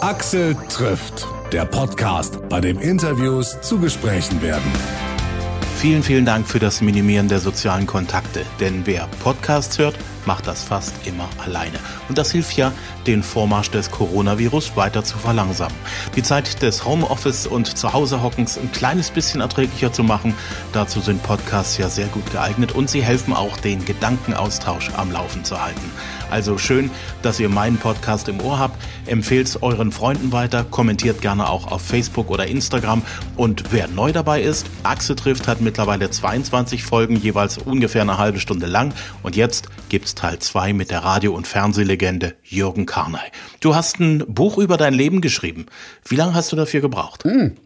Axel trifft, der Podcast, bei dem Interviews zu Gesprächen werden. Vielen, vielen Dank für das Minimieren der sozialen Kontakte, denn wer Podcasts hört, macht das fast immer alleine. Und das hilft ja, den Vormarsch des Coronavirus weiter zu verlangsamen. Die Zeit des Homeoffice und Zuhausehockens ein kleines bisschen erträglicher zu machen, dazu sind Podcasts ja sehr gut geeignet und sie helfen auch, den Gedankenaustausch am Laufen zu halten. Also schön, dass ihr meinen Podcast im Ohr habt. Empfehlt euren Freunden weiter, kommentiert gerne auch auf Facebook oder Instagram. Und wer neu dabei ist, Axel trifft hat mittlerweile 22 Folgen, jeweils ungefähr eine halbe Stunde lang. Und jetzt gibt's Teil 2 mit der Radio- und Fernsehlegende Jürgen Karnay. Du hast ein Buch über dein Leben geschrieben. Wie lange hast du dafür gebraucht? Hm.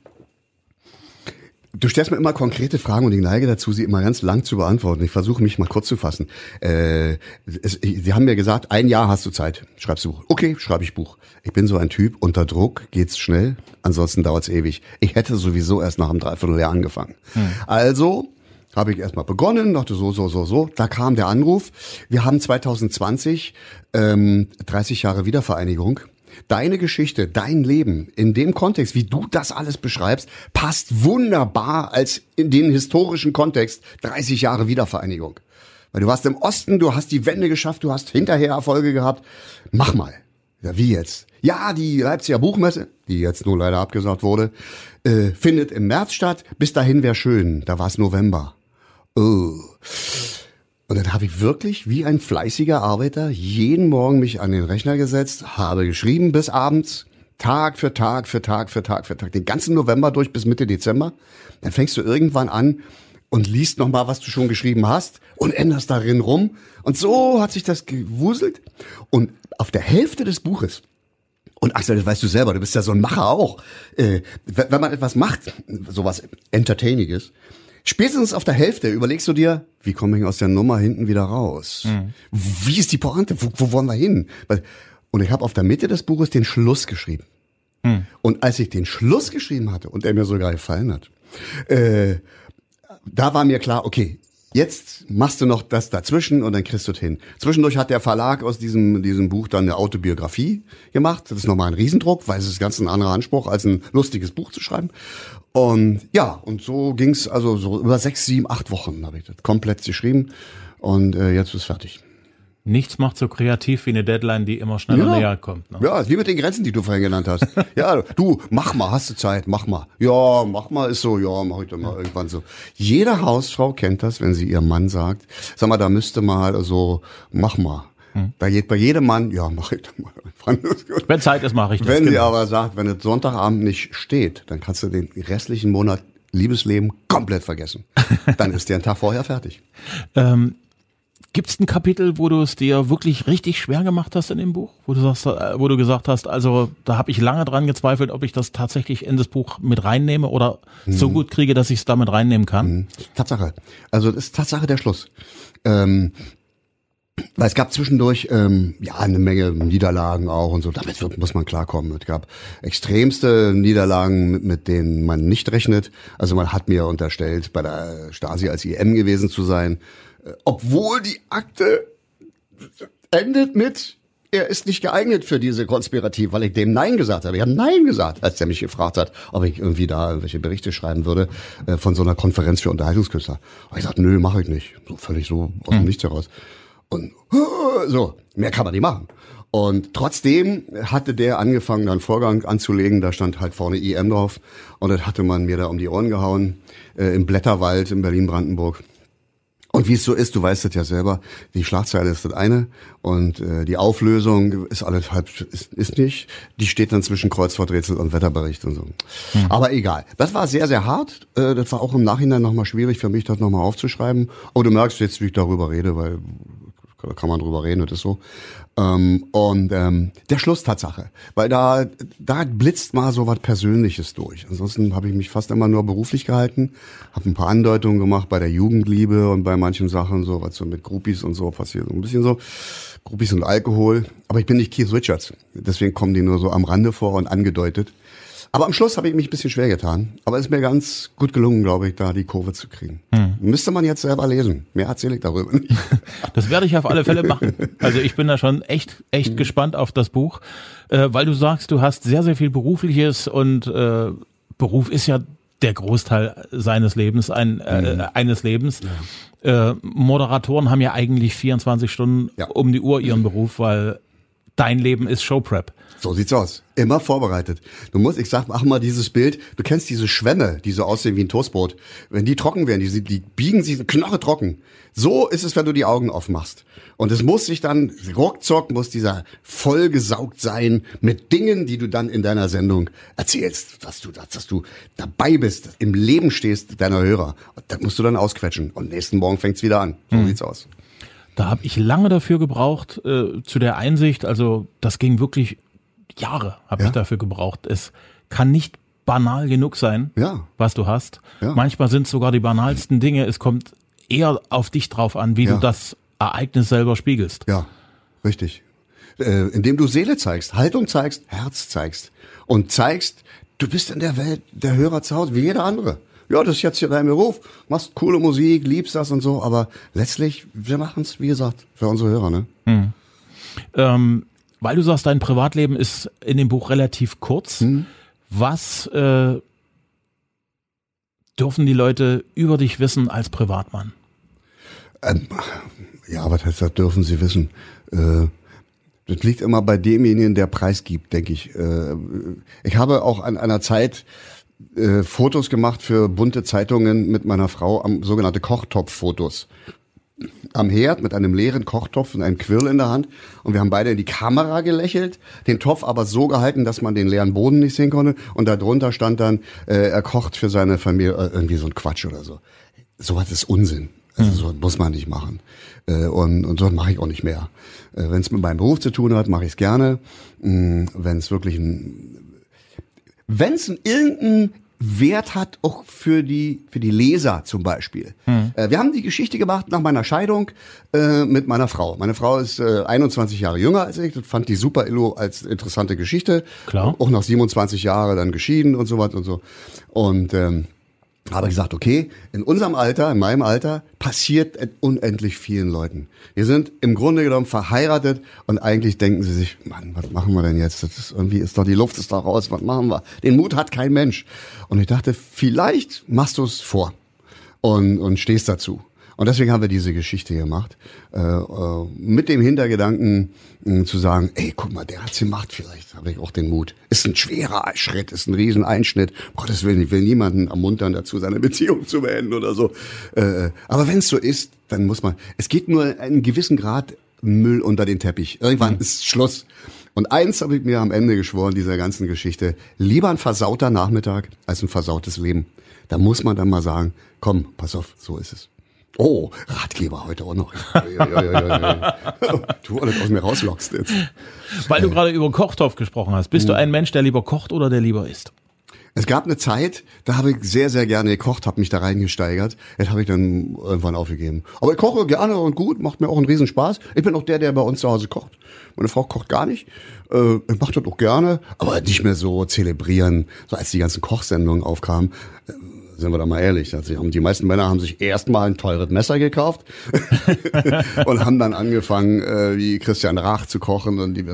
Du stellst mir immer konkrete Fragen und ich neige dazu, sie immer ganz lang zu beantworten. Ich versuche mich mal kurz zu fassen. Äh, es, sie haben mir gesagt, ein Jahr hast du Zeit, schreibst du Buch. Okay, schreibe ich Buch. Ich bin so ein Typ, unter Druck geht's schnell, ansonsten dauert's ewig. Ich hätte sowieso erst nach einem Dreivierteljahr angefangen. Hm. Also habe ich erstmal begonnen, dachte so, so, so, so. Da kam der Anruf. Wir haben 2020 ähm, 30 Jahre Wiedervereinigung deine Geschichte, dein Leben in dem Kontext, wie du das alles beschreibst, passt wunderbar als in den historischen Kontext 30 Jahre Wiedervereinigung. Weil du warst im Osten, du hast die Wende geschafft, du hast hinterher Erfolge gehabt. Mach mal. Ja, wie jetzt? Ja, die Leipziger Buchmesse, die jetzt nur leider abgesagt wurde, äh, findet im März statt. Bis dahin wäre schön. Da war es November. Oh. Und dann habe ich wirklich wie ein fleißiger Arbeiter jeden Morgen mich an den Rechner gesetzt, habe geschrieben bis abends, Tag für Tag für Tag für Tag für Tag, den ganzen November durch bis Mitte Dezember. Dann fängst du irgendwann an und liest noch mal, was du schon geschrieben hast und änderst darin rum. Und so hat sich das gewuselt. Und auf der Hälfte des Buches und Axel, das weißt du selber, du bist ja so ein Macher auch. Äh, wenn man etwas macht, sowas Entertainiges, Spätestens auf der Hälfte überlegst du dir, wie komme ich aus der Nummer hinten wieder raus? Mhm. Wie ist die Pointe? Wo, wo wollen wir hin? Und ich habe auf der Mitte des Buches den Schluss geschrieben. Mhm. Und als ich den Schluss geschrieben hatte und der mir sogar gefallen hat, äh, da war mir klar, okay, Jetzt machst du noch das dazwischen und dann kriegst du es hin. Zwischendurch hat der Verlag aus diesem, diesem Buch dann eine Autobiografie gemacht. Das ist nochmal ein Riesendruck, weil es ist ganz ein anderer Anspruch, als ein lustiges Buch zu schreiben. Und ja, und so ging's also so über sechs, sieben, acht Wochen habe ich das komplett geschrieben. Und äh, jetzt ist fertig. Nichts macht so kreativ wie eine Deadline, die immer schneller ja. näher kommt. Ne? Ja, wie mit den Grenzen, die du vorhin genannt hast. ja, du, mach mal, hast du Zeit, mach mal. Ja, mach mal, ist so, ja, mach ich dann mal irgendwann so. Jede Hausfrau kennt das, wenn sie ihrem Mann sagt, sag mal, da müsste mal so, mach mal. Hm. Bei, bei jedem Mann, ja, mach ich dann mal. Wenn Zeit ist, mache ich das. Wenn genau. sie aber sagt, wenn es Sonntagabend nicht steht, dann kannst du den restlichen Monat Liebesleben komplett vergessen. dann ist der ein Tag vorher fertig. Ähm, Gibt es ein Kapitel, wo du es dir wirklich richtig schwer gemacht hast in dem Buch? Wo du, sagst, äh, wo du gesagt hast, also da habe ich lange dran gezweifelt, ob ich das tatsächlich in das Buch mit reinnehme oder mhm. so gut kriege, dass ich es damit reinnehmen kann? Mhm. Tatsache. Also das ist Tatsache der Schluss. Ähm, weil es gab zwischendurch ähm, ja eine Menge Niederlagen auch und so. Damit wird, muss man klarkommen. Es gab extremste Niederlagen, mit, mit denen man nicht rechnet. Also man hat mir unterstellt, bei der Stasi als IM gewesen zu sein obwohl die Akte endet mit, er ist nicht geeignet für diese Konspirativ, weil ich dem Nein gesagt habe. Ich habe Nein gesagt, als er mich gefragt hat, ob ich irgendwie da irgendwelche Berichte schreiben würde äh, von so einer Konferenz für Unterhaltungskünstler. Und ich sagte, nö, mache ich nicht. So völlig so aus dem hm. Nichts heraus. Und so, mehr kann man nicht machen. Und trotzdem hatte der angefangen, dann Vorgang anzulegen. Da stand halt vorne IM drauf. Und das hatte man mir da um die Ohren gehauen. Äh, Im Blätterwald in Berlin-Brandenburg. Und wie es so ist, du weißt das ja selber, die Schlagzeile ist das eine und äh, die Auflösung ist alles halb, ist, ist nicht. Die steht dann zwischen Kreuzworträtsel und Wetterbericht und so. Hm. Aber egal. Das war sehr, sehr hart. Äh, das war auch im Nachhinein nochmal schwierig für mich, das nochmal aufzuschreiben. Aber du merkst jetzt, wie ich darüber rede, weil kann man drüber reden, das ist so. Ähm, und ähm, der Schluss Tatsache, weil da da blitzt mal so was Persönliches durch. Ansonsten habe ich mich fast immer nur beruflich gehalten, habe ein paar Andeutungen gemacht bei der Jugendliebe und bei manchen Sachen so, was so mit Groupies und so passiert, so ein bisschen so Groupies und Alkohol. Aber ich bin nicht Keith Richards, deswegen kommen die nur so am Rande vor und angedeutet. Aber am Schluss habe ich mich ein bisschen schwer getan. Aber es ist mir ganz gut gelungen, glaube ich, da die Kurve zu kriegen. Hm. Müsste man jetzt selber lesen. Mehr erzähle ich darüber nicht. Das werde ich auf alle Fälle machen. Also ich bin da schon echt, echt hm. gespannt auf das Buch, äh, weil du sagst, du hast sehr, sehr viel Berufliches und äh, Beruf ist ja der Großteil seines Lebens, ein, äh, mhm. eines Lebens. Ja. Äh, Moderatoren haben ja eigentlich 24 Stunden ja. um die Uhr ihren Beruf, weil dein Leben ist Showprep. So sieht's aus. Immer vorbereitet. Du musst, ich sag, mach mal dieses Bild. Du kennst diese Schwämme, die so aussehen wie ein Toastbrot. Wenn die trocken werden, die, die biegen sich knoche trocken. So ist es, wenn du die Augen aufmachst. Und es muss sich dann, ruckzuck muss dieser vollgesaugt sein mit Dingen, die du dann in deiner Sendung erzählst, dass du, dass du dabei bist, im Leben stehst deiner Hörer. Und das musst du dann ausquetschen. Und nächsten Morgen fängt's wieder an. So mhm. sieht's aus. Da habe ich lange dafür gebraucht, äh, zu der Einsicht, also das ging wirklich Jahre habe ja? ich dafür gebraucht. Es kann nicht banal genug sein, ja. was du hast. Ja. Manchmal sind es sogar die banalsten Dinge. Es kommt eher auf dich drauf an, wie du das Ereignis selber spiegelst. Ja, richtig. Äh, indem du Seele zeigst, Haltung zeigst, Herz zeigst und zeigst, du bist in der Welt der Hörer zu Hause, wie jeder andere. Ja, das ist jetzt hier dein Beruf, machst coole Musik, liebst das und so, aber letztlich, wir machen es, wie gesagt, für unsere Hörer. Ne? Hm. Ähm, weil du sagst, dein Privatleben ist in dem Buch relativ kurz. Hm. Was äh, dürfen die Leute über dich wissen als Privatmann? Ähm, ja, was heißt das, dürfen sie wissen? Äh, das liegt immer bei demjenigen, der preisgibt, denke ich. Äh, ich habe auch an einer Zeit äh, Fotos gemacht für bunte Zeitungen mit meiner Frau, am, sogenannte Kochtopf-Fotos am Herd mit einem leeren Kochtopf und einem Quirl in der Hand. Und wir haben beide in die Kamera gelächelt, den Topf aber so gehalten, dass man den leeren Boden nicht sehen konnte. Und darunter stand dann, äh, er kocht für seine Familie äh, irgendwie so ein Quatsch oder so. Sowas ist Unsinn. Also mhm. so muss man nicht machen. Äh, und, und so mache ich auch nicht mehr. Äh, Wenn es mit meinem Beruf zu tun hat, mache ich es gerne. Mm, Wenn es wirklich ein wenn es irgendein Wert hat, auch für die, für die Leser zum Beispiel. Hm. Äh, wir haben die Geschichte gemacht nach meiner Scheidung äh, mit meiner Frau. Meine Frau ist äh, 21 Jahre jünger als ich. Fand die Super Illo als interessante Geschichte. Klar. Auch nach 27 Jahren dann geschieden und so was und so. Und ähm, habe gesagt, okay, in unserem Alter, in meinem Alter, passiert unendlich vielen Leuten. Wir sind im Grunde genommen verheiratet und eigentlich denken sie sich, Mann, was machen wir denn jetzt? Das ist irgendwie ist doch die Luft ist da raus, was machen wir? Den Mut hat kein Mensch. Und ich dachte, vielleicht machst du es vor und, und stehst dazu. Und deswegen haben wir diese Geschichte gemacht, äh, äh, mit dem Hintergedanken äh, zu sagen, ey, guck mal, der hat's gemacht, vielleicht habe ich auch den Mut. Ist ein schwerer Schritt, ist ein Rieseneinschnitt. Gottes Willen, ich will niemanden ermuntern dazu, seine Beziehung zu beenden oder so. Äh, aber wenn es so ist, dann muss man, es geht nur einen gewissen Grad Müll unter den Teppich. Irgendwann mhm. ist Schluss. Und eins habe ich mir am Ende geschworen dieser ganzen Geschichte. Lieber ein versauter Nachmittag als ein versautes Leben. Da muss man dann mal sagen, komm, pass auf, so ist es. Oh, Ratgeber heute auch noch. du alles aus mir rauslockst jetzt. Weil du gerade über Kochtopf gesprochen hast. Bist du hm. ein Mensch, der lieber kocht oder der lieber isst? Es gab eine Zeit, da habe ich sehr, sehr gerne gekocht, habe mich da reingesteigert. Das habe ich dann irgendwann aufgegeben. Aber ich koche gerne und gut, macht mir auch einen Riesenspaß. Ich bin auch der, der bei uns zu Hause kocht. Meine Frau kocht gar nicht. Äh, ich mache das auch gerne, aber nicht mehr so zelebrieren. So als die ganzen Kochsendungen aufkamen, sind wir da mal ehrlich. Also die meisten Männer haben sich erstmal ein teures Messer gekauft und haben dann angefangen, äh, wie Christian Rach zu kochen. Und die,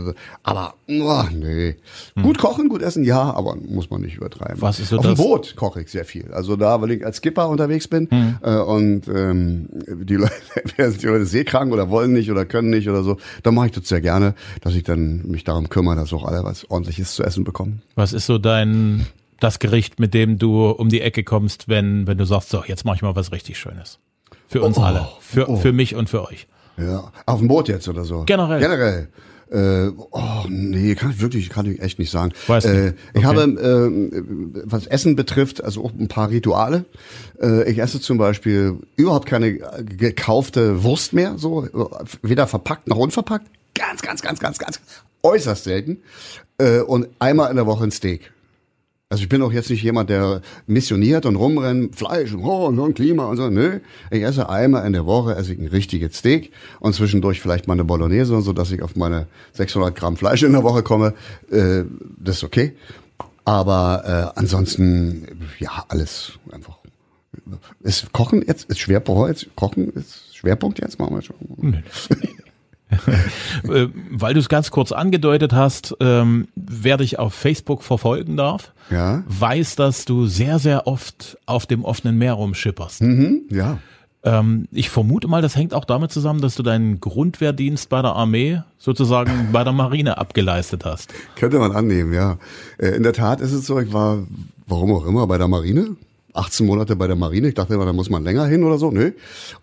aber oh, nee. Hm. Gut kochen, gut essen, ja, aber muss man nicht übertreiben. Was ist so Auf das? dem Boot koche ich sehr viel. Also da, weil ich als Skipper unterwegs bin hm. äh, und ähm, die Leute, die Leute seekrank oder wollen nicht oder können nicht oder so, dann mache ich das sehr gerne, dass ich dann mich darum kümmere, dass auch alle was ordentliches zu essen bekommen. Was ist so dein das Gericht, mit dem du um die Ecke kommst, wenn, wenn du sagst, so, jetzt mache ich mal was richtig Schönes. Für uns oh, alle. Für, oh. für mich und für euch. Ja, auf dem Boot jetzt oder so? Generell. Generell. Äh, oh, nee, kann ich wirklich, kann ich echt nicht sagen. Weiß äh, nicht. Ich habe, äh, was Essen betrifft, also auch ein paar Rituale. Äh, ich esse zum Beispiel überhaupt keine gekaufte Wurst mehr, so weder verpackt noch unverpackt. Ganz, ganz, ganz, ganz, ganz äußerst selten. Äh, und einmal in der Woche ein Steak. Also ich bin auch jetzt nicht jemand, der missioniert und rumrennt, Fleisch und, oh, und Klima und so. Nö, ich esse einmal in der Woche esse ich ein richtiges Steak und zwischendurch vielleicht mal eine Bolognese, so dass ich auf meine 600 Gramm Fleisch in der Woche komme. Äh, das ist okay. Aber äh, ansonsten, ja, alles einfach. Ist Kochen jetzt, ist Schwerpunkt jetzt, Kochen ist Schwerpunkt jetzt, machen wir schon. Äh, Weil du es ganz kurz angedeutet hast, ähm, wer dich auf Facebook verfolgen darf, Ja. weiß, dass du sehr, sehr oft auf dem offenen Meer rumschipperst. Mhm, ja. Ähm, ich vermute mal, das hängt auch damit zusammen, dass du deinen Grundwehrdienst bei der Armee sozusagen bei der Marine abgeleistet hast. Könnte man annehmen, ja. Äh, In der Tat ist es so, ich war, warum auch immer, bei der Marine. 18 Monate bei der Marine. Ich dachte immer, da muss man länger hin oder so. Nö.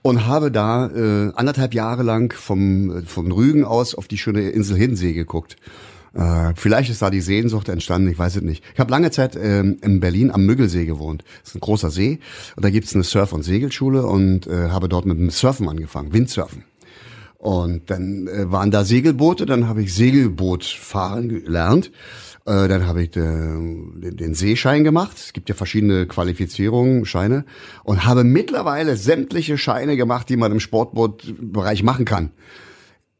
Und habe da äh, anderthalb Jahre lang vom, von Rügen aus auf die schöne Insel Hiddensee geguckt. Äh, vielleicht ist da die Sehnsucht entstanden, ich weiß es nicht. Ich habe lange Zeit ähm, in Berlin am Müggelsee gewohnt. Das ist ein großer See. Und da gibt's eine Surf- und Segelschule und äh, habe dort mit dem Surfen angefangen, Windsurfen. Und dann äh, waren da Segelboote, dann habe ich Segelboot fahren gelernt. Äh, dann habe ich äh, den, den Seeschein gemacht. Es gibt ja verschiedene Qualifizierungen, Scheine. Und habe mittlerweile sämtliche Scheine gemacht, die man im Sportbootbereich machen kann.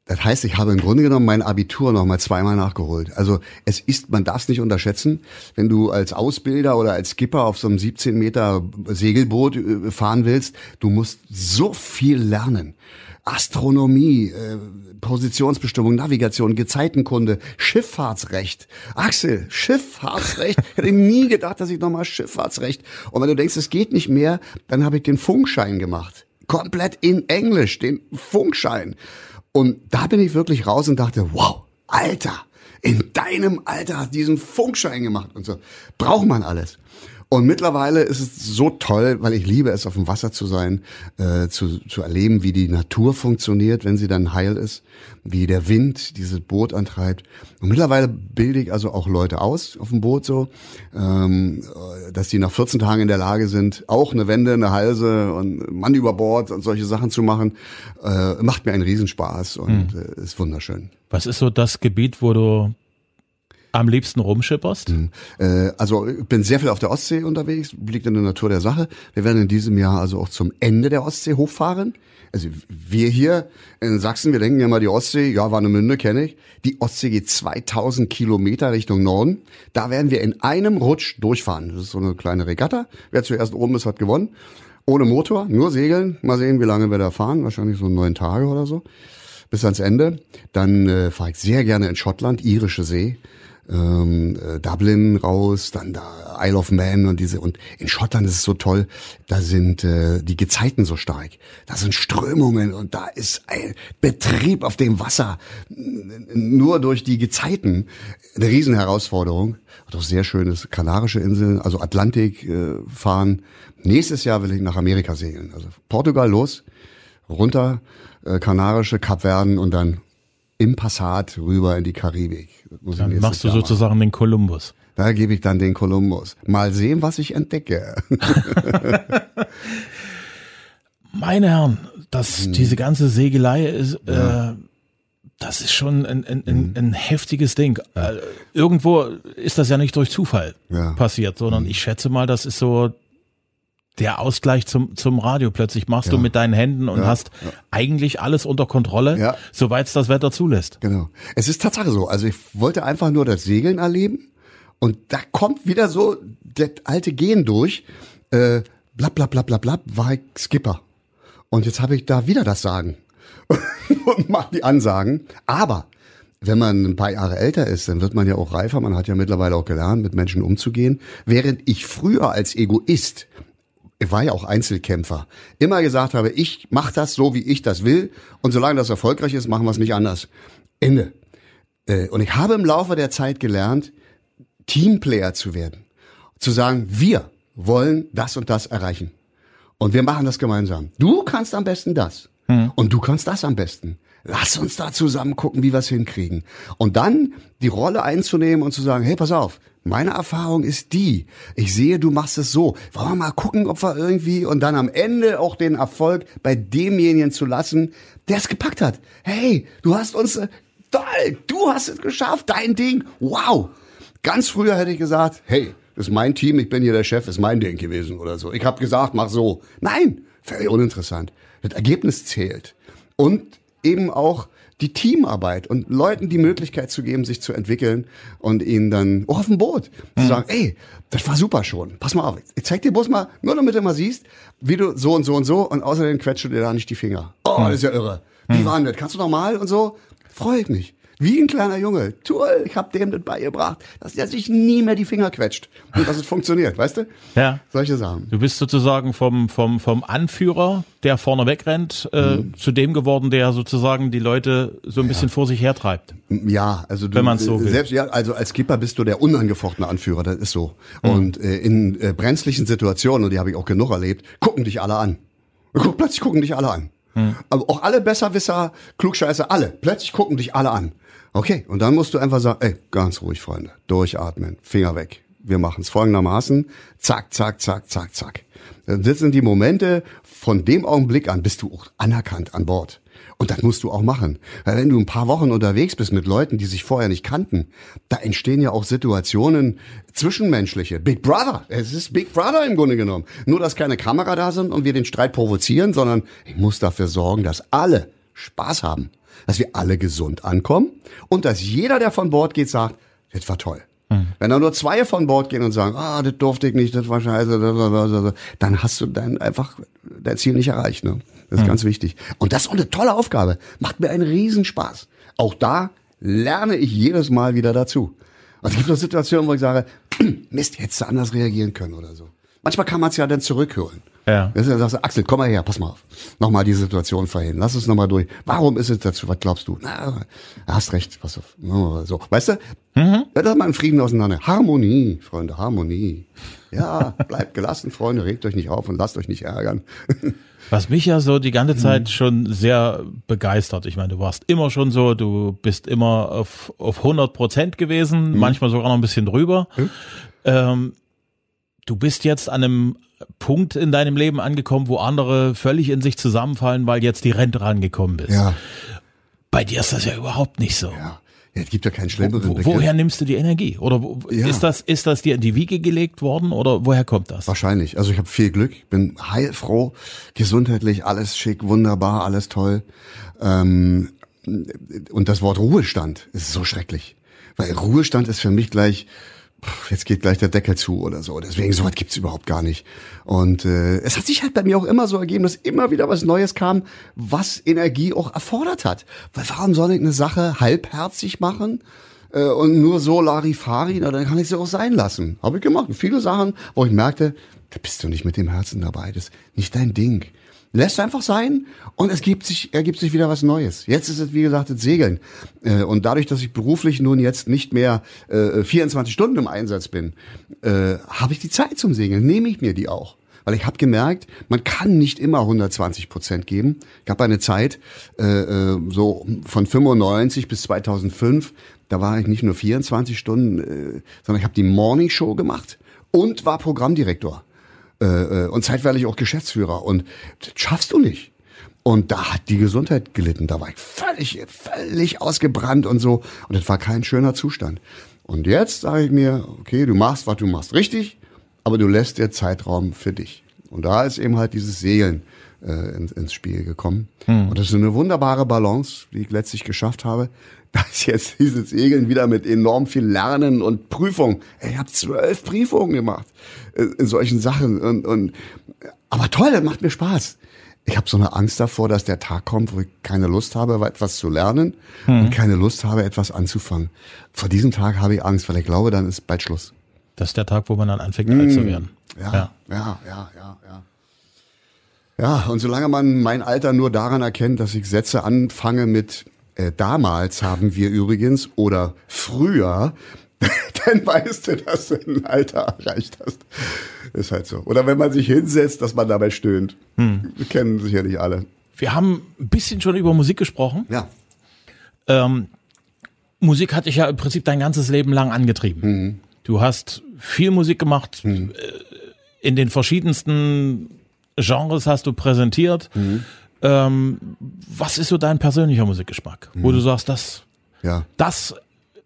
Das heißt, ich habe im Grunde genommen mein Abitur noch mal zweimal nachgeholt. Also es ist, man darf es nicht unterschätzen, wenn du als Ausbilder oder als Skipper auf so einem 17 Meter Segelboot äh, fahren willst, du musst so viel lernen. Astronomie, äh, Positionsbestimmung, Navigation, Gezeitenkunde, Schifffahrtsrecht. Axel, Schifffahrtsrecht. Ich hätte nie gedacht, dass ich nochmal Schifffahrtsrecht. Und wenn du denkst, es geht nicht mehr, dann habe ich den Funkschein gemacht. Komplett in Englisch, den Funkschein. Und da bin ich wirklich raus und dachte, wow, Alter, in deinem Alter hast du diesen Funkschein gemacht und so. Braucht man alles. Und mittlerweile ist es so toll, weil ich liebe es, auf dem Wasser zu sein, äh, zu, zu erleben, wie die Natur funktioniert, wenn sie dann heil ist, wie der Wind dieses Boot antreibt. Und mittlerweile bilde ich also auch Leute aus auf dem Boot so, ähm, äh, dass die nach 14 Tagen in der Lage sind, auch eine Wende, eine Halse und Mann über Bord und solche Sachen zu machen. Äh, macht mir einen Riesenspaß und äh, ist wunderschön. Was ist so das Gebiet, wo du am liebsten rumschipperst? Äh, also ich bin sehr viel auf der Ostsee unterwegs, liegt in der Natur der Sache. Wir werden in diesem Jahr also auch zum Ende der Ostsee hochfahren. Also wir hier in Sachsen, wir denken ja mal die Ostsee, ja, Warnemünde kenne ich. Die Ostsee geht 2000 Kilometer Richtung Norden. Da werden wir in einem Rutsch durchfahren. Das ist so eine kleine Regatta. Wer zuerst oben ist, hat gewonnen. Ohne Motor, nur segeln. Mal sehen, wie lange wir da fahren. Wahrscheinlich so neun Tage oder so. Bis ans Ende. Dann äh, fahre ich sehr gerne in Schottland, irische See ähm, äh, Dublin raus, dann da Isle of Man und diese und in Schottland ist es so toll, da sind äh, die Gezeiten so stark, da sind Strömungen und da ist ein Betrieb auf dem Wasser nur durch die Gezeiten eine Riesenherausforderung. Doch sehr schönes Kanarische Inseln, also Atlantik äh, fahren. Nächstes Jahr will ich nach Amerika segeln, also Portugal los, runter äh, Kanarische, Kapverden und dann im Passat rüber in die Karibik. Dann machst du Jahr machen. sozusagen den Kolumbus. Da gebe ich dann den Kolumbus. Mal sehen, was ich entdecke. Meine Herren, das, Hm. diese ganze Segelei ist, äh, das ist schon ein, ein, ein, Hm. ein heftiges Ding. Äh, irgendwo ist das ja nicht durch Zufall Ja. Hm. passiert, sondern ich schätze mal, das ist so der Ausgleich zum, zum Radio. Plötzlich machst du Ja. mit deinen Händen und Ja, hast eigentlich alles unter Kontrolle, Ja. soweit es das Wetter zulässt. Genau. Es ist Tatsache so. Also ich wollte einfach nur das Segeln erleben und da kommt wieder so der alte Gen durch. Äh, blab, blab, blab, blab, blab, war ich Skipper. Und jetzt habe ich da wieder das Sagen und mache die Ansagen. Aber wenn man ein paar Jahre älter ist, dann wird man ja auch reifer. Man hat ja mittlerweile auch gelernt, mit Menschen umzugehen. Während ich früher als Egoist war ja auch Einzelkämpfer, immer gesagt habe, ich mache das so, wie ich das will und solange das erfolgreich ist, machen wir es nicht anders. Ende. Äh, Und ich habe im Laufe der Zeit gelernt, Teamplayer zu werden. Zu sagen, wir wollen das und das erreichen. Und wir machen das gemeinsam. Du kannst am besten das. Und du kannst das am besten. Lass uns da zusammen gucken, wie wir es hinkriegen. Und dann die Rolle einzunehmen und zu sagen, hey, pass auf, meine Erfahrung ist die. Ich sehe, du machst es so. Wollen wir mal gucken, ob wir irgendwie und dann am Ende auch den Erfolg bei demjenigen zu lassen, der es gepackt hat. Hey, du hast uns, äh, toll, du hast es geschafft, dein Ding. Wow. Ganz früher hätte ich gesagt, hey, das ist mein Team, ich bin hier der Chef, ist mein Ding gewesen oder so. Ich habe gesagt, mach so. Nein, völlig uninteressant. Das Ergebnis zählt. Und eben auch die Teamarbeit und Leuten die Möglichkeit zu geben, sich zu entwickeln und ihnen dann auch auf dem Boot zu sagen, ey, das war super schon. Pass mal auf, ich zeig dir bloß mal, nur damit du mal siehst, wie du so und so und so und außerdem quetscht du dir da nicht die Finger. Oh, das ist ja irre. Wie war denn das? Kannst du noch mal und so? Freue ich mich. Wie ein kleiner Junge. Toll, ich hab dem das beigebracht, dass er sich nie mehr die Finger quetscht. Und dass es funktioniert, weißt du? Ja. Solche Sachen. Du bist sozusagen vom, vom, vom Anführer, der vorne wegrennt, äh, zu dem geworden, der sozusagen die Leute so ein bisschen vor sich hertreibt. Ja, also du, Wenn man's so will. selbst ja, also als Skipper bist du der unangefochtene Anführer, das ist so. Mhm. Und äh, in äh, brenzlichen Situationen, und die habe ich auch genug erlebt, gucken dich alle an. Guck, plötzlich gucken dich alle an. Mhm. Aber auch alle Besserwisser, Klugscheißer, alle. Plötzlich gucken dich alle an. Okay, und dann musst du einfach sagen, ey, ganz ruhig, Freunde, durchatmen, Finger weg. Wir machen es folgendermaßen, zack, zack, zack, zack, zack. Das sind die Momente, von dem Augenblick an bist du auch anerkannt an Bord. Und das musst du auch machen. Weil wenn du ein paar Wochen unterwegs bist mit Leuten, die sich vorher nicht kannten, da entstehen ja auch Situationen zwischenmenschliche. Big Brother. Es ist Big Brother im Grunde genommen. Nur, dass keine Kamera da sind und wir den Streit provozieren, sondern ich muss dafür sorgen, dass alle Spaß haben. Dass wir alle gesund ankommen und dass jeder, der von Bord geht, sagt, das war toll. Wenn da nur zwei von Bord gehen und sagen, ah, das durfte ich nicht, das war scheiße, dann hast du dann einfach dein Ziel nicht erreicht. Ne? Das ist ganz wichtig. Und das ist auch eine tolle Aufgabe. Macht mir einen Riesenspaß. Auch da lerne ich jedes Mal wieder dazu. Und es gibt auch Situationen, wo ich sage, Mist, hättest du anders reagieren können oder so. Manchmal kann man es ja dann zurückholen. Ja. Weißt du, Dann sagst du, Axel, komm mal her, pass mal auf. Nochmal die Situation verhindern. Lass es nochmal durch. Warum ist es dazu? Was glaubst du? Na, hast recht, pass auf. So, weißt du? Mhm. Das mal in Frieden auseinander. Harmonie, Freunde, Harmonie. Ja, bleibt gelassen, Freunde, regt euch nicht auf und lasst euch nicht ärgern. Was mich ja so die ganze Mhm. Zeit schon sehr begeistert. Ich meine, du warst immer schon so, du bist immer auf, auf 100 Prozent gewesen, Mhm. manchmal sogar noch ein bisschen drüber. Ähm, du bist jetzt an einem Punkt in deinem Leben angekommen, wo andere völlig in sich zusammenfallen, weil jetzt die Rente rangekommen ist. Ja, Bei dir ist das ja überhaupt nicht so. ja. Ja, es gibt ja keinen schlimmeren Wo, Begriff. woher nimmst du die Energie? Oder wo, Ja. ist das ist das dir in die Wiege gelegt worden oder woher kommt das? Wahrscheinlich. Also ich habe viel Glück, bin heilfroh, gesundheitlich, alles schick, wunderbar, alles toll. Ähm, und das Wort Ruhestand ist so schrecklich. Weil Ruhestand ist für mich gleich, jetzt geht gleich der Deckel zu oder so. Deswegen, sowas gibt's überhaupt gar nicht. Und äh, es hat sich halt bei mir auch immer so ergeben, dass immer wieder was Neues kam, was Energie auch erfordert hat. Weil warum soll ich eine Sache halbherzig machen? äh, und nur so Larifari, na, dann kann ich sie auch sein lassen. Habe ich gemacht. Viele Sachen, wo ich merkte, da bist du nicht mit dem Herzen dabei. Das ist nicht dein Ding. Lässt einfach sein und es gibt sich, ergibt sich wieder was Neues. Jetzt ist es, wie gesagt, das Segeln. Äh, Und dadurch, dass ich beruflich nun jetzt nicht mehr äh, 24 Stunden im Einsatz bin, äh, habe ich die Zeit zum Segeln, nehme ich mir die auch. Weil ich habe gemerkt, man kann nicht immer 120 Prozent geben. Ich habe eine Zeit, äh, äh, so von 95 bis 2005, da war ich nicht nur 24 Stunden, äh, sondern ich habe die Morning Show gemacht und war Programmdirektor äh, äh, und zeitweilig auch Geschäftsführer. Und das schaffst du nicht. Und da hat die Gesundheit gelitten. Da war ich völlig, völlig ausgebrannt und so. Und das war kein schöner Zustand. Und jetzt sage ich mir, okay, du machst, was du machst, richtig, aber du lässt dir Zeitraum für dich. Und da ist eben halt dieses Segeln äh, ins, ins Spiel gekommen. Und das ist eine wunderbare Balance, die ich letztlich geschafft habe. Da ist jetzt dieses Segeln wieder mit enorm viel Lernen und Prüfung. Ey, Ich habe zwölf Prüfungen gemacht äh, in solchen Sachen. Und, und, aber toll, das macht mir Spaß. Ich habe so eine Angst davor, dass der Tag kommt, wo ich keine Lust habe, etwas zu lernen und keine Lust habe, etwas anzufangen. Vor diesem Tag habe ich Angst, weil ich glaube, dann ist bald Schluss. Das ist der Tag, wo man dann anfängt, alt zu werden. Ja, ja, ja, ja, ja, ja. Ja, und solange man mein Alter nur daran erkennt, dass ich Sätze anfange mit äh, damals haben wir übrigens oder früher, dann weißt du, dass du ein Alter erreicht hast. Ist halt so. Oder wenn man sich hinsetzt, dass man dabei stöhnt. Wir kennen sicherlich alle. Wir haben ein bisschen schon über Musik gesprochen. Ja. Ähm, Musik hat dich ja im Prinzip dein ganzes Leben lang angetrieben. Du hast viel Musik gemacht, äh, in den verschiedensten Genres hast du präsentiert. Ähm, was ist so dein persönlicher Musikgeschmack, wo du sagst, das, Ja. das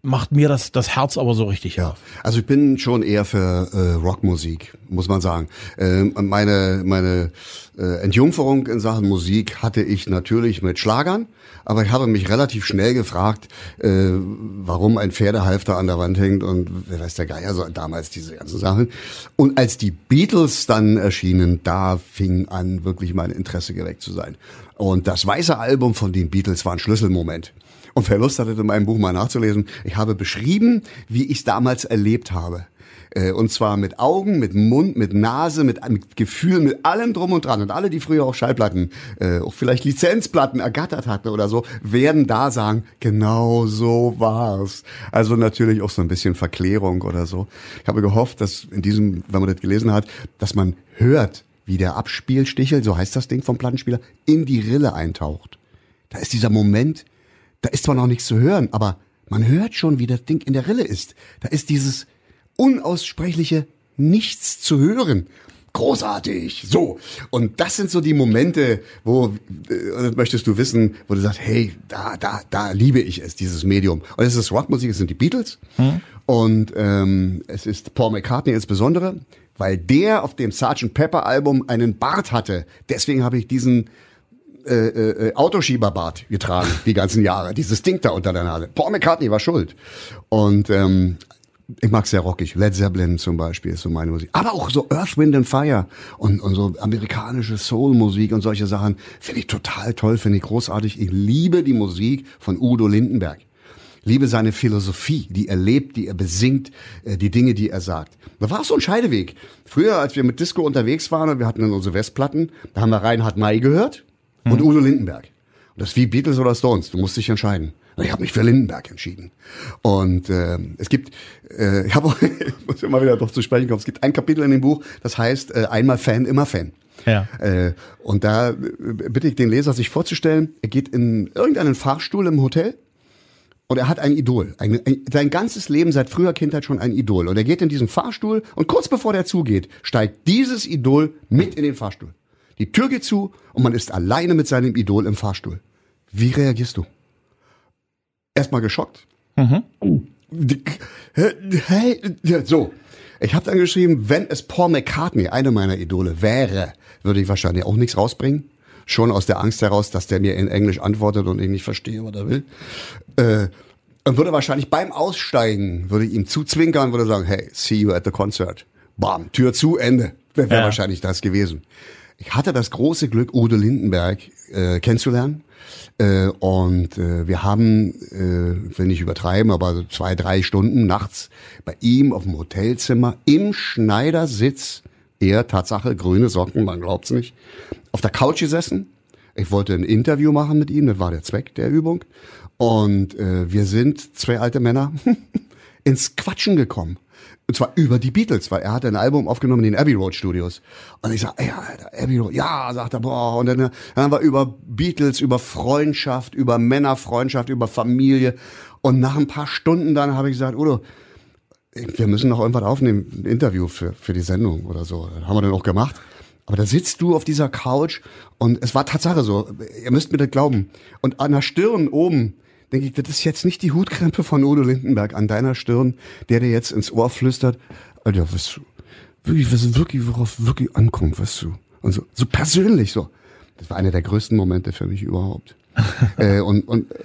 macht mir das, das Herz aber so richtig ja. Also ich bin schon eher für äh, Rockmusik, muss man sagen. Ähm, meine meine äh, Entjungferung in Sachen Musik hatte ich natürlich mit Schlagern, aber ich habe mich relativ schnell gefragt, äh, warum ein Pferdehalfter an der Wand hängt und wer weiß der Geier, so damals diese ganzen Sachen. Und als die Beatles dann erschienen, da fing an, wirklich mein Interesse geweckt zu sein. Und das weiße Album von den Beatles war ein Schlüsselmoment. Und wer Lust hatte, in meinem Buch mal nachzulesen, ich habe beschrieben, wie ich es damals erlebt habe. Äh, und zwar mit Augen, mit Mund, mit Nase, mit, mit Gefühl, mit allem drum und dran. Und alle, die früher auch Schallplatten, äh, auch vielleicht Lizenzplatten ergattert hatten oder so, werden da sagen, genau so war's. Also natürlich auch so ein bisschen Verklärung oder so. Ich habe gehofft, dass in diesem, wenn man das gelesen hat, dass man hört, wie der Abspielstichel, so heißt das Ding vom Plattenspieler, in die Rille eintaucht. Da ist dieser Moment, da ist zwar noch nichts zu hören, aber man hört schon, wie das Ding in der Rille ist. Da ist dieses unaussprechliche Nichts zu hören. Großartig. So. Und das sind so die Momente, wo, äh, möchtest du wissen, wo du sagst, hey, da, da, da liebe ich es, dieses Medium. Und es ist Rockmusik, es sind die Beatles. Hm. Und ähm, es ist Paul McCartney insbesondere, weil der auf dem Sgt. Pepper Album einen Bart hatte. Deswegen habe ich diesen äh, äh, Autoschieberbart getragen die ganzen Jahre. Dieses Ding da unter der Nase. Paul McCartney war schuld. Und ähm, ich mag sehr rockig. Led Zeppelin zum Beispiel ist so meine Musik. Aber auch so Earth, Wind and Fire und, und so amerikanische Soul-Musik und solche Sachen finde ich total toll, finde ich großartig. Ich liebe die Musik von Udo Lindenberg. Liebe seine Philosophie, die er lebt, die er besingt, äh, die Dinge, die er sagt. Da war so ein Scheideweg. Früher, als wir mit Disco unterwegs waren und wir hatten dann unsere Westplatten, da haben wir Reinhard May gehört und hm. Udo Lindenberg. Und das ist wie Beatles oder Stones. Du musst dich entscheiden. Und ich habe mich für Lindenberg entschieden. Und äh, es gibt, äh, ich habe auch, ich muss immer wieder doch zu sprechen kommen, es gibt ein Kapitel in dem Buch, das heißt äh, einmal Fan, immer Fan. Ja. Äh, und da äh, bitte ich den Leser, sich vorzustellen, er geht in irgendeinen Fahrstuhl im Hotel und er hat ein Idol. Ein, ein, sein ganzes Leben seit früher Kindheit schon ein Idol. Und er geht in diesen Fahrstuhl und kurz bevor der zugeht, steigt dieses Idol mit in den Fahrstuhl. Die Tür geht zu und man ist alleine mit seinem Idol im Fahrstuhl. Wie reagierst du? erstmal geschockt. Mhm. Hey, so. Ich habe dann geschrieben, wenn es Paul McCartney, eine meiner Idole, wäre, würde ich wahrscheinlich auch nichts rausbringen. Schon aus der Angst heraus, dass der mir in Englisch antwortet und ich nicht verstehe, was er will. Äh, und würde wahrscheinlich beim Aussteigen, würde ich ihm zuzwinkern, würde sagen, hey, see you at the concert. Bam, Tür zu, Ende. Wäre wär ja. wahrscheinlich das gewesen. Ich hatte das große Glück, Udo Lindenberg äh, kennenzulernen. Äh, und äh, wir haben, äh, will nicht übertreiben, aber zwei, drei Stunden nachts bei ihm auf dem Hotelzimmer im Schneidersitz, er Tatsache, grüne Socken, man glaubt's nicht, auf der Couch gesessen. Ich wollte ein Interview machen mit ihm, das war der Zweck der Übung. Und äh, wir sind zwei alte Männer ins Quatschen gekommen. Und zwar über die Beatles, weil er hat ein Album aufgenommen in den Abbey Road Studios. Und ich sag, ja, Abbey Road, ja, sagt er, boah. Und dann, dann haben wir über Beatles, über Freundschaft, über Männerfreundschaft, über Familie. Und nach ein paar Stunden dann habe ich gesagt, Udo, wir müssen noch irgendwas aufnehmen, ein Interview für, für die Sendung oder so. Das haben wir dann auch gemacht. Aber da sitzt du auf dieser Couch und es war Tatsache so, ihr müsst mir das glauben. Und an der Stirn oben denke ich, das ist jetzt nicht die Hutkrempe von Udo Lindenberg an deiner Stirn, der dir jetzt ins Ohr flüstert, Alter, was du, wirklich, was wirklich, worauf wirklich ankommt, weißt du. Und so, so persönlich so. Das war einer der größten Momente für mich überhaupt. äh, und, und, äh,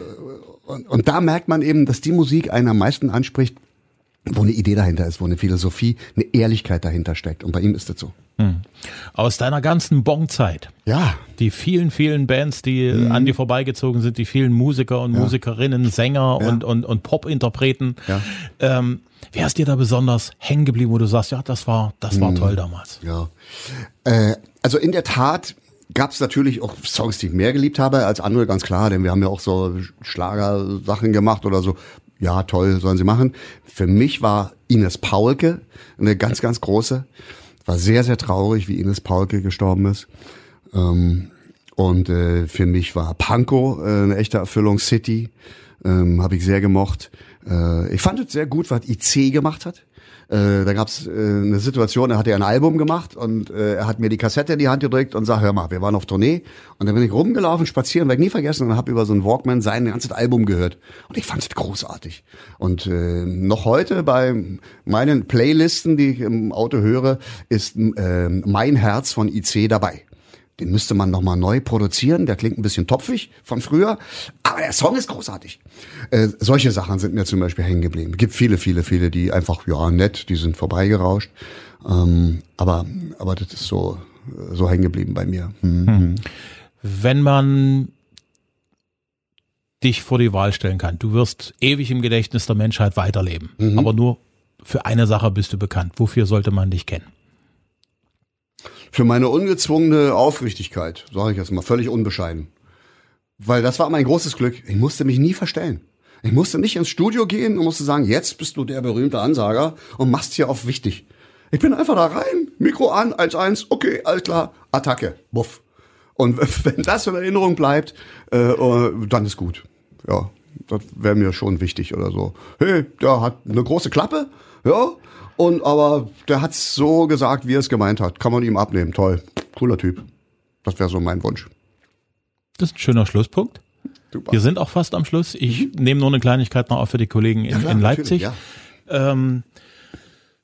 und, und da merkt man eben, dass die Musik einen am meisten anspricht, wo eine Idee dahinter ist, wo eine Philosophie, eine Ehrlichkeit dahinter steckt. Und bei ihm ist das so. Hm. Aus deiner ganzen Bon-Zeit. Ja. Die vielen, vielen Bands, die mhm. an dir vorbeigezogen sind, die vielen Musiker und ja. Musikerinnen, Sänger ja. und, und, und Pop-Interpreten. Ja. Ähm, wer ist dir da besonders hängen geblieben, wo du sagst, ja, das war, das war mhm. toll damals? Ja. Äh, also in der Tat gab es natürlich auch Songs, die ich mehr geliebt habe als andere, ganz klar, denn wir haben ja auch so Schlagersachen gemacht oder so ja, toll, sollen sie machen. Für mich war Ines Paulke eine ganz, ganz große. War sehr, sehr traurig, wie Ines Paulke gestorben ist. Ähm, und äh, für mich war Panko äh, eine echte Erfüllung. City ähm, habe ich sehr gemocht. Äh, ich fand es sehr gut, was IC gemacht hat. Äh, da gab es äh, eine Situation, er hatte ja ein Album gemacht und äh, er hat mir die Kassette in die Hand gedrückt und sagt, hör mal, wir waren auf Tournee und dann bin ich rumgelaufen, spazieren, werde ich nie vergessen und habe über so ein Walkman sein ganzes Album gehört und ich fand es großartig. Und äh, noch heute bei meinen Playlisten, die ich im Auto höre, ist äh, Mein Herz von IC dabei. Den müsste man nochmal neu produzieren. Der klingt ein bisschen topfig von früher, aber der Song ist großartig. Äh, solche Sachen sind mir zum Beispiel hängen geblieben. Es gibt viele, viele, viele, die einfach, ja, nett, die sind vorbeigerauscht. Ähm, aber, aber das ist so, so hängen geblieben bei mir. Mhm. Hm. Wenn man dich vor die Wahl stellen kann, du wirst ewig im Gedächtnis der Menschheit weiterleben, mhm. aber nur für eine Sache bist du bekannt. Wofür sollte man dich kennen? Für meine ungezwungene Aufrichtigkeit, sage ich jetzt mal, völlig unbescheiden. Weil das war mein großes Glück. Ich musste mich nie verstellen. Ich musste nicht ins Studio gehen und musste sagen, jetzt bist du der berühmte Ansager und machst hier auf wichtig. Ich bin einfach da rein, Mikro an, 1-1, okay, alles klar, Attacke, buff. Und wenn das in Erinnerung bleibt, äh, dann ist gut. Ja, das wäre mir schon wichtig oder so. Hey, der hat eine große Klappe, ja, und aber der hat's so gesagt, wie er es gemeint hat. Kann man ihm abnehmen. Toll. Cooler Typ. Das wäre so mein Wunsch. Das ist ein schöner Schlusspunkt. Super. Wir sind auch fast am Schluss. Ich mhm. nehme nur eine Kleinigkeit noch auf für die Kollegen in, ja, klar, in Leipzig. Ja. Ähm,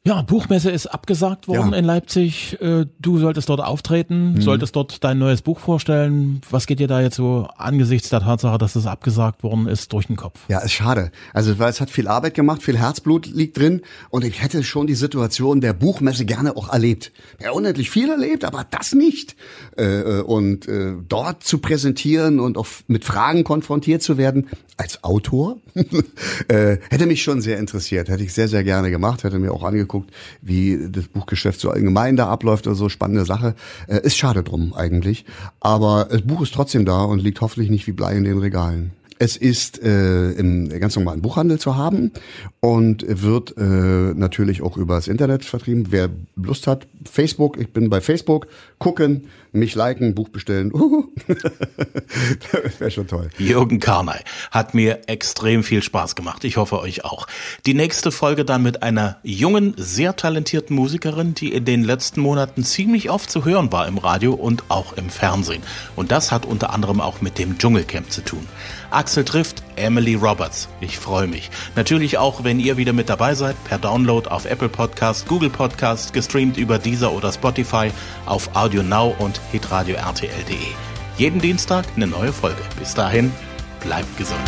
ja, Buchmesse ist abgesagt worden ja. in Leipzig. Äh, du solltest dort auftreten, mhm. solltest dort dein neues Buch vorstellen. Was geht dir da jetzt so angesichts der Tatsache, dass es abgesagt worden ist, durch den Kopf? Ja, ist schade. Also, weil es hat viel Arbeit gemacht, viel Herzblut liegt drin und ich hätte schon die Situation der Buchmesse gerne auch erlebt. Ja, unendlich viel erlebt, aber das nicht. Äh, äh, und dort zu präsentieren und auch mit Fragen konfrontiert zu werden, als Autor, hätte mich schon sehr interessiert. Hätte ich sehr, sehr gerne gemacht, hätte mir auch angeguckt angeguckt, wie das Buchgeschäft so allgemein da abläuft oder so, spannende Sache. Äh, ist schade drum eigentlich. Aber das Buch ist trotzdem da und liegt hoffentlich nicht wie Blei in den Regalen. Es ist äh, im ganz normalen Buchhandel zu haben und wird äh, natürlich auch übers Internet vertrieben. Wer Lust hat, Facebook, ich bin bei Facebook, gucken, mich liken, Buch bestellen. Wäre schon toll. Jürgen Karnay hat mir extrem viel Spaß gemacht. Ich hoffe euch auch. Die nächste Folge dann mit einer jungen, sehr talentierten Musikerin, die in den letzten Monaten ziemlich oft zu hören war im Radio und auch im Fernsehen. Und das hat unter anderem auch mit dem Dschungelcamp zu tun. Axel trifft Emily Roberts. Ich freue mich. Natürlich auch, wenn ihr wieder mit dabei seid, per Download auf Apple Podcast, Google Podcast, gestreamt über Deezer oder Spotify, auf Audio Now und hitradio rtl.de. Jeden Dienstag eine neue Folge. Bis dahin, bleibt gesund.